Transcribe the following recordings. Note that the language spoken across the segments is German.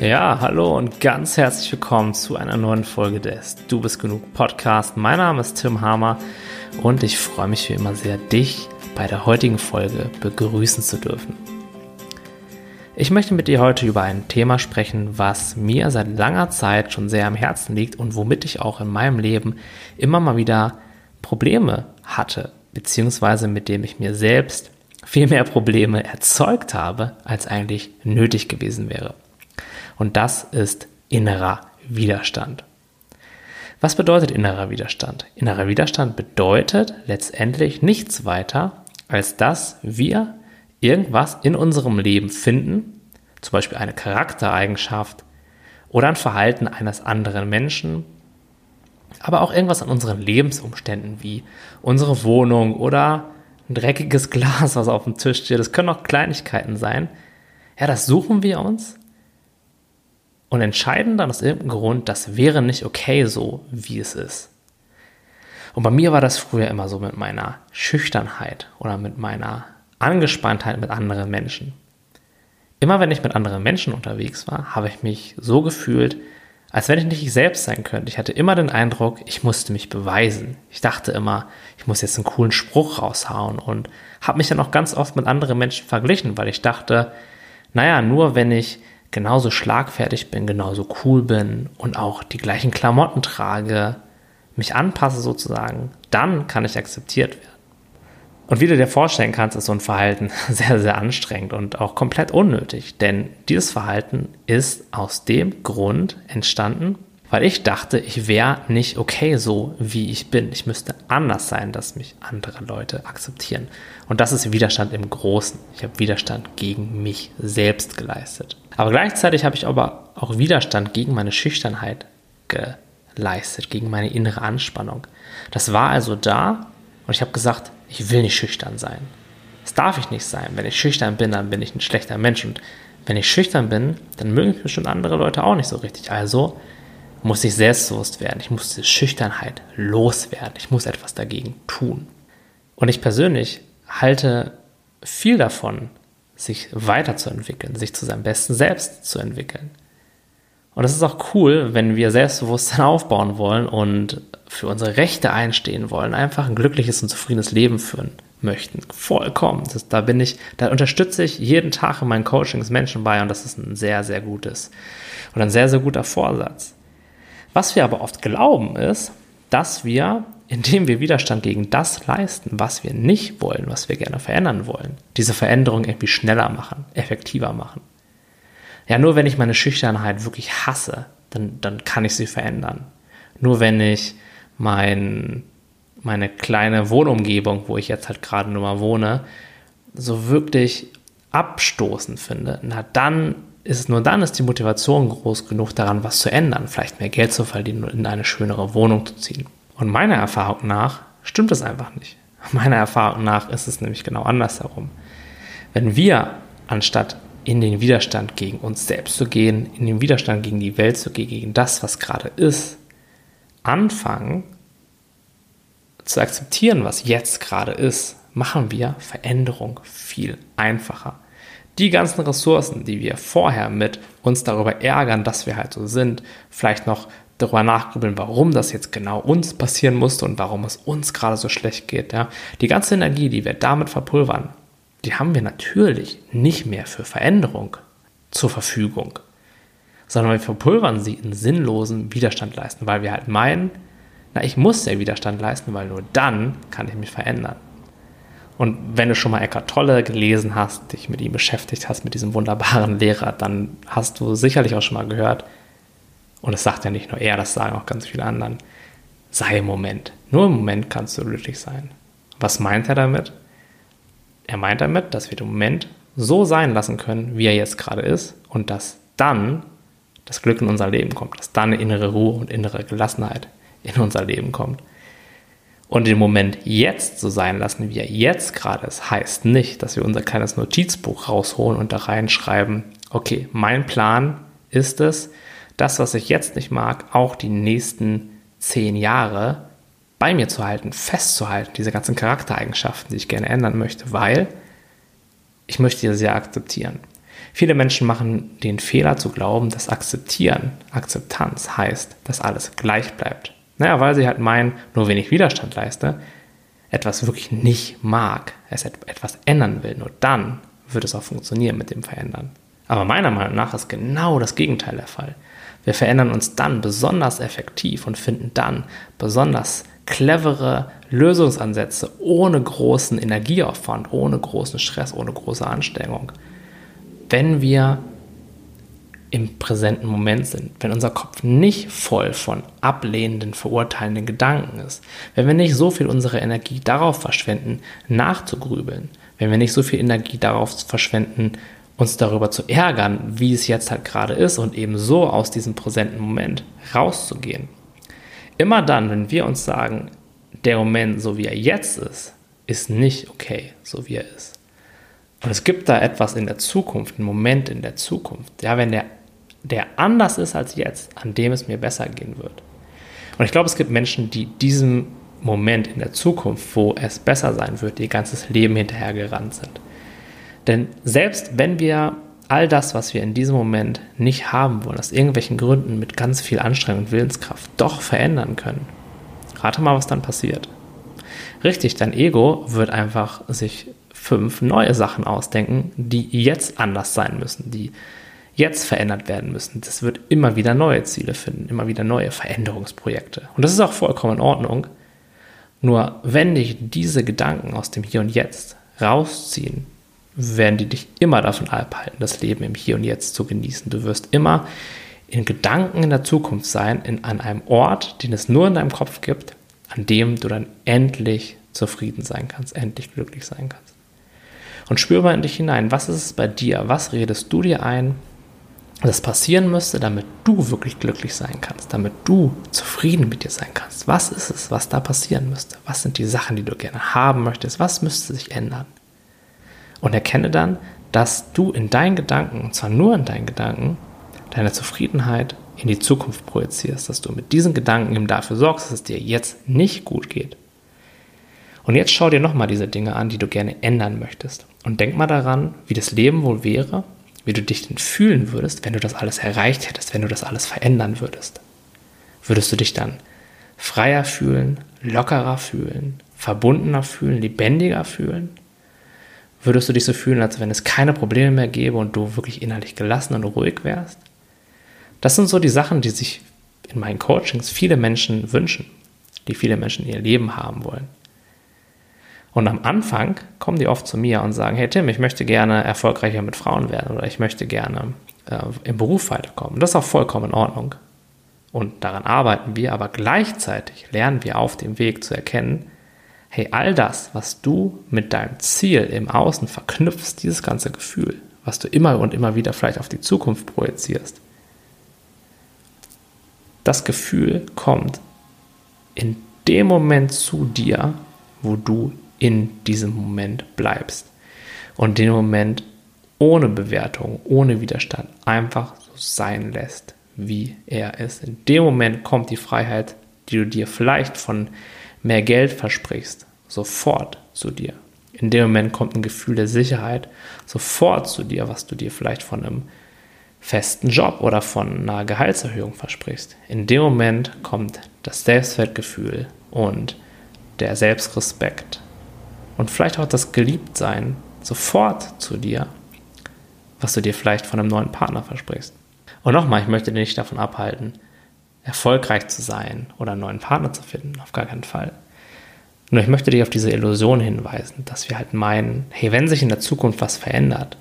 Ja, hallo und ganz herzlich willkommen zu einer neuen Folge des Du bist genug Podcast. Mein Name ist Tim Hamer und ich freue mich wie immer sehr, dich bei der heutigen Folge begrüßen zu dürfen. Ich möchte mit dir heute über ein Thema sprechen, was mir seit langer Zeit schon sehr am Herzen liegt und womit ich auch in meinem Leben immer mal wieder Probleme hatte, beziehungsweise mit dem ich mir selbst viel mehr Probleme erzeugt habe, als eigentlich nötig gewesen wäre. Und das ist innerer Widerstand. Was bedeutet innerer Widerstand? Innerer Widerstand bedeutet letztendlich nichts weiter, als dass wir irgendwas in unserem Leben finden, zum Beispiel eine Charaktereigenschaft oder ein Verhalten eines anderen Menschen, aber auch irgendwas an unseren Lebensumständen wie unsere Wohnung oder ein dreckiges Glas, was auf dem Tisch steht. Das können auch Kleinigkeiten sein. Ja, das suchen wir uns und entscheiden dann aus irgendeinem Grund, das wäre nicht okay so, wie es ist. Und bei mir war das früher immer so mit meiner Schüchternheit oder mit meiner Angespanntheit mit anderen Menschen. Immer wenn ich mit anderen Menschen unterwegs war, habe ich mich so gefühlt, als wenn ich nicht ich selbst sein könnte. Ich hatte immer den Eindruck, ich musste mich beweisen. Ich dachte immer, ich muss jetzt einen coolen Spruch raushauen und habe mich dann auch ganz oft mit anderen Menschen verglichen, weil ich dachte, naja, nur wenn ich genauso schlagfertig bin, genauso cool bin und auch die gleichen Klamotten trage, mich anpasse sozusagen, dann kann ich akzeptiert werden. Und wie du dir vorstellen kannst, ist so ein Verhalten sehr, sehr anstrengend und auch komplett unnötig, denn dieses Verhalten ist aus dem Grund entstanden, weil ich dachte, ich wäre nicht okay so, wie ich bin. Ich müsste anders sein, dass mich andere Leute akzeptieren. Und das ist Widerstand im Großen. Ich habe Widerstand gegen mich selbst geleistet. Aber gleichzeitig habe ich aber auch Widerstand gegen meine Schüchternheit geleistet, gegen meine innere Anspannung. Das war also da und ich habe gesagt, ich will nicht schüchtern sein. Das darf ich nicht sein. Wenn ich schüchtern bin, dann bin ich ein schlechter Mensch. Und wenn ich schüchtern bin, dann mögen mich bestimmt andere Leute auch nicht so richtig. Also muss ich selbstbewusst werden. Ich muss die Schüchternheit loswerden. Ich muss etwas dagegen tun. Und ich persönlich halte viel davon, sich weiterzuentwickeln, sich zu seinem besten Selbst zu entwickeln. Und es ist auch cool, wenn wir Selbstbewusstsein aufbauen wollen und für unsere Rechte einstehen wollen, einfach ein glückliches und zufriedenes Leben führen möchten. Vollkommen. Das, da bin ich, da unterstütze ich jeden Tag in meinen Coachings Menschen bei und das ist ein sehr, sehr gutes und ein sehr, sehr guter Vorsatz. Was wir aber oft glauben ist, dass wir, indem wir Widerstand gegen das leisten, was wir nicht wollen, was wir gerne verändern wollen, diese Veränderung irgendwie schneller machen, effektiver machen. Ja, nur wenn ich meine Schüchternheit wirklich hasse, dann, dann kann ich sie verändern. Nur wenn ich mein, meine kleine Wohnumgebung, wo ich jetzt halt gerade nur mal wohne, so wirklich abstoßend finde, na dann ist nur dann ist die Motivation groß genug daran, was zu ändern, vielleicht mehr Geld zu verdienen und in eine schönere Wohnung zu ziehen. Und meiner Erfahrung nach stimmt es einfach nicht. Meiner Erfahrung nach ist es nämlich genau andersherum. Wenn wir anstatt in den Widerstand gegen uns selbst zu gehen, in den Widerstand gegen die Welt zu gehen, gegen das, was gerade ist, anfangen zu akzeptieren, was jetzt gerade ist, machen wir Veränderung viel einfacher die ganzen Ressourcen, die wir vorher mit uns darüber ärgern, dass wir halt so sind, vielleicht noch darüber nachgrübeln, warum das jetzt genau uns passieren musste und warum es uns gerade so schlecht geht. Ja. Die ganze Energie, die wir damit verpulvern, die haben wir natürlich nicht mehr für Veränderung zur Verfügung, sondern wir verpulvern sie in sinnlosen Widerstand leisten, weil wir halt meinen, na, ich muss ja Widerstand leisten, weil nur dann kann ich mich verändern. Und wenn du schon mal Eckart Tolle gelesen hast, dich mit ihm beschäftigt hast, mit diesem wunderbaren Lehrer, dann hast du sicherlich auch schon mal gehört, und das sagt ja nicht nur er, das sagen auch ganz viele anderen, sei im Moment. Nur im Moment kannst du glücklich sein. Was meint er damit? Er meint damit, dass wir den Moment so sein lassen können, wie er jetzt gerade ist, und dass dann das Glück in unser Leben kommt, dass dann innere Ruhe und innere Gelassenheit in unser Leben kommt. Und den Moment jetzt so sein lassen, wie er jetzt gerade ist, heißt nicht, dass wir unser kleines Notizbuch rausholen und da reinschreiben, okay, mein Plan ist es, das, was ich jetzt nicht mag, auch die nächsten zehn Jahre bei mir zu halten, festzuhalten, diese ganzen Charaktereigenschaften, die ich gerne ändern möchte, weil ich möchte sie ja akzeptieren. Viele Menschen machen den Fehler zu glauben, dass Akzeptieren, Akzeptanz heißt, dass alles gleich bleibt. Naja, weil sie halt meinen, nur wenn ich Widerstand leiste, etwas wirklich nicht mag, es etwas ändern will, nur dann wird es auch funktionieren mit dem Verändern. Aber meiner Meinung nach ist genau das Gegenteil der Fall. Wir verändern uns dann besonders effektiv und finden dann besonders clevere Lösungsansätze ohne großen Energieaufwand, ohne großen Stress, ohne große Anstrengung. Wenn wir im präsenten Moment sind, wenn unser Kopf nicht voll von ablehnenden, verurteilenden Gedanken ist, wenn wir nicht so viel unsere Energie darauf verschwenden, nachzugrübeln, wenn wir nicht so viel Energie darauf verschwenden, uns darüber zu ärgern, wie es jetzt halt gerade ist und eben so aus diesem präsenten Moment rauszugehen. Immer dann, wenn wir uns sagen, der Moment, so wie er jetzt ist, ist nicht okay, so wie er ist. Und es gibt da etwas in der Zukunft, einen Moment in der Zukunft, ja, wenn der, der anders ist als jetzt, an dem es mir besser gehen wird. Und ich glaube, es gibt Menschen, die diesem Moment in der Zukunft, wo es besser sein wird, ihr ganzes Leben hinterhergerannt sind. Denn selbst wenn wir all das, was wir in diesem Moment nicht haben wollen, aus irgendwelchen Gründen mit ganz viel Anstrengung und Willenskraft doch verändern können, rate mal, was dann passiert. Richtig, dein Ego wird einfach sich fünf neue Sachen ausdenken, die jetzt anders sein müssen, die jetzt verändert werden müssen. Das wird immer wieder neue Ziele finden, immer wieder neue Veränderungsprojekte. Und das ist auch vollkommen in Ordnung. Nur wenn dich diese Gedanken aus dem Hier und Jetzt rausziehen, werden die dich immer davon abhalten, das Leben im Hier und Jetzt zu genießen. Du wirst immer in Gedanken in der Zukunft sein, in, an einem Ort, den es nur in deinem Kopf gibt, an dem du dann endlich zufrieden sein kannst, endlich glücklich sein kannst. Und spür mal in dich hinein, was ist es bei dir? Was redest du dir ein, das passieren müsste, damit du wirklich glücklich sein kannst, damit du zufrieden mit dir sein kannst? Was ist es, was da passieren müsste? Was sind die Sachen, die du gerne haben möchtest? Was müsste sich ändern? Und erkenne dann, dass du in deinen Gedanken, und zwar nur in deinen Gedanken, deine Zufriedenheit in die Zukunft projizierst, dass du mit diesen Gedanken eben dafür sorgst, dass es dir jetzt nicht gut geht. Und jetzt schau dir nochmal diese Dinge an, die du gerne ändern möchtest. Und denk mal daran, wie das Leben wohl wäre, wie du dich denn fühlen würdest, wenn du das alles erreicht hättest, wenn du das alles verändern würdest. Würdest du dich dann freier fühlen, lockerer fühlen, verbundener fühlen, lebendiger fühlen? Würdest du dich so fühlen, als wenn es keine Probleme mehr gäbe und du wirklich innerlich gelassen und ruhig wärst? Das sind so die Sachen, die sich in meinen Coachings viele Menschen wünschen, die viele Menschen in ihr Leben haben wollen. Und am Anfang kommen die oft zu mir und sagen, hey Tim, ich möchte gerne erfolgreicher mit Frauen werden oder ich möchte gerne äh, im Beruf weiterkommen. Das ist auch vollkommen in Ordnung. Und daran arbeiten wir, aber gleichzeitig lernen wir auf dem Weg zu erkennen, hey, all das, was du mit deinem Ziel im Außen verknüpfst, dieses ganze Gefühl, was du immer und immer wieder vielleicht auf die Zukunft projizierst, das Gefühl kommt in dem Moment zu dir, wo du in diesem Moment bleibst und den Moment ohne Bewertung, ohne Widerstand einfach so sein lässt, wie er ist. In dem Moment kommt die Freiheit, die du dir vielleicht von mehr Geld versprichst, sofort zu dir. In dem Moment kommt ein Gefühl der Sicherheit sofort zu dir, was du dir vielleicht von einem festen Job oder von einer Gehaltserhöhung versprichst. In dem Moment kommt das Selbstwertgefühl und der Selbstrespekt und vielleicht auch das Geliebtsein sofort zu dir, was du dir vielleicht von einem neuen Partner versprichst. Und nochmal, ich möchte dir nicht davon abhalten, erfolgreich zu sein oder einen neuen Partner zu finden, auf gar keinen Fall. Nur ich möchte dich auf diese Illusion hinweisen, dass wir halt meinen, hey, wenn sich in der Zukunft was verändert,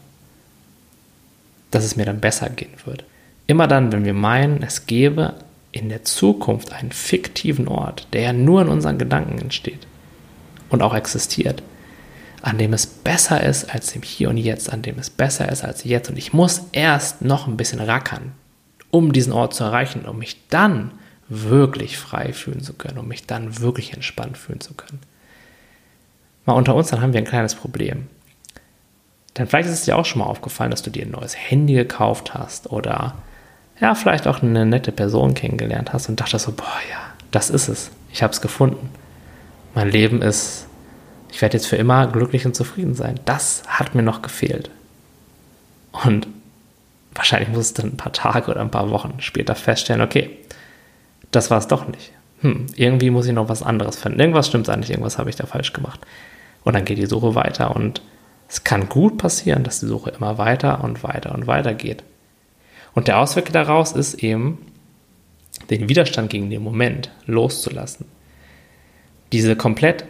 dass es mir dann besser gehen wird. Immer dann, wenn wir meinen, es gäbe in der Zukunft einen fiktiven Ort, der ja nur in unseren Gedanken entsteht und auch existiert, an dem es besser ist als im Hier und Jetzt, an dem es besser ist als jetzt. Und ich muss erst noch ein bisschen rackern, um diesen Ort zu erreichen, um mich dann wirklich frei fühlen zu können, um mich dann wirklich entspannt fühlen zu können. Mal unter uns, dann haben wir ein kleines Problem. Denn vielleicht ist es dir auch schon mal aufgefallen, dass du dir ein neues Handy gekauft hast oder ja, vielleicht auch eine nette Person kennengelernt hast und dachtest so, boah, ja, das ist es. Ich habe es gefunden. Mein Leben ist, ich werde jetzt für immer glücklich und zufrieden sein. Das hat mir noch gefehlt. Und wahrscheinlich musst du dann ein paar Tage oder ein paar Wochen später feststellen, okay, das war es doch nicht. Hm, irgendwie muss ich noch was anderes finden. Irgendwas stimmt eigentlich, irgendwas habe ich da falsch gemacht. Und dann geht die Suche weiter und es kann gut passieren, dass die Suche immer weiter und weiter und weiter geht. Und der Ausweg daraus ist eben, den Widerstand gegen den Moment loszulassen. Diese komplett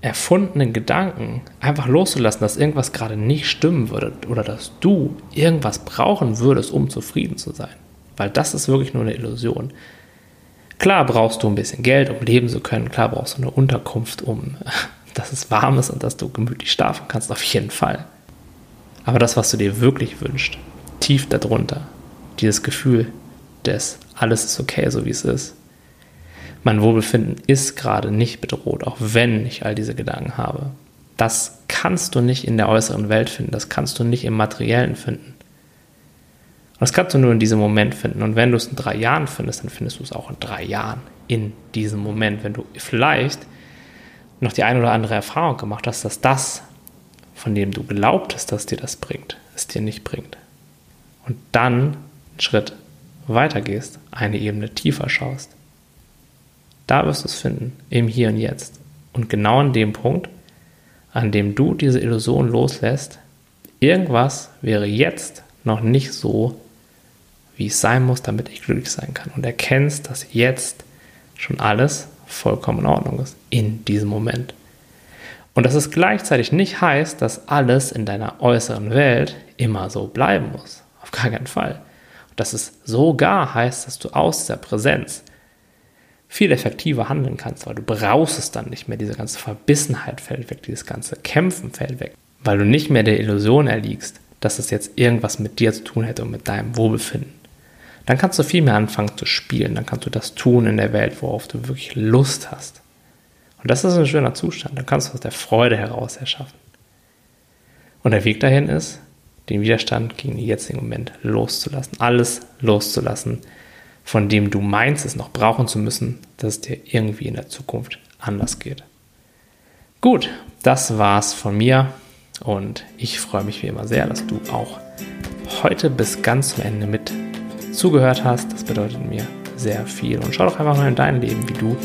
erfundenen Gedanken einfach loszulassen, dass irgendwas gerade nicht stimmen würde oder dass du irgendwas brauchen würdest, um zufrieden zu sein. Weil das ist wirklich nur eine Illusion. Klar brauchst du ein bisschen Geld, um leben zu können. Klar brauchst du eine Unterkunft, um dass es warm ist und dass du gemütlich schlafen kannst, auf jeden Fall. Aber das, was du dir wirklich wünschst, tief darunter, dieses Gefühl des alles ist okay, so wie es ist, mein Wohlbefinden ist gerade nicht bedroht, auch wenn ich all diese Gedanken habe. Das kannst du nicht in der äußeren Welt finden, das kannst du nicht im Materiellen finden. Und das kannst du nur in diesem Moment finden. Und wenn du es in drei Jahren findest, dann findest du es auch in drei Jahren in diesem Moment. Wenn du vielleicht noch die eine oder andere Erfahrung gemacht hast, dass das, von dem du glaubt hast, dass dir das bringt, es dir nicht bringt. Und dann einen Schritt weiter gehst, eine Ebene tiefer schaust da wirst du es finden, im Hier und Jetzt. Und genau an dem Punkt, an dem du diese Illusion loslässt, irgendwas wäre jetzt noch nicht so, wie es sein muss, damit ich glücklich sein kann. Und erkennst, dass jetzt schon alles vollkommen in Ordnung ist, in diesem Moment. Und dass es gleichzeitig nicht heißt, dass alles in deiner äußeren Welt immer so bleiben muss. Auf gar keinen Fall. Und dass es sogar heißt, dass du aus dieser Präsenz viel effektiver handeln kannst, weil du brauchst es dann nicht mehr. Diese ganze Verbissenheit fällt weg, dieses ganze Kämpfen fällt weg, weil du nicht mehr der Illusion erliegst, dass es jetzt irgendwas mit dir zu tun hätte und mit deinem Wohlbefinden. Dann kannst du viel mehr anfangen zu spielen, dann kannst du das tun in der Welt, worauf du wirklich Lust hast. Und das ist ein schöner Zustand, dann kannst du aus der Freude heraus erschaffen. Und der Weg dahin ist, den Widerstand gegen den jetzigen Moment loszulassen, alles loszulassen, von dem du meinst, es noch brauchen zu müssen, dass es dir irgendwie in der Zukunft anders geht. Gut, das war's von mir und ich freue mich wie immer sehr, dass du auch heute bis ganz zum Ende mit zugehört hast. Das bedeutet mir sehr viel und schau doch einfach mal in dein Leben, wie du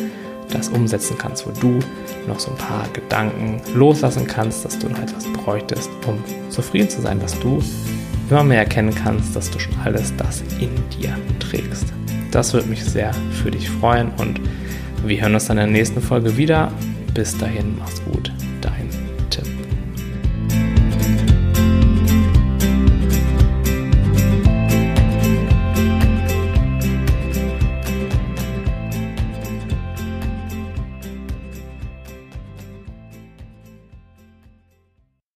das umsetzen kannst, wo du noch so ein paar Gedanken loslassen kannst, dass du noch etwas bräuchtest, um zufrieden zu sein, dass du immer mehr erkennen kannst, dass du schon alles das in dir trägst. Das würde mich sehr für dich freuen und wir hören uns dann in der nächsten Folge wieder. Bis dahin, mach's gut.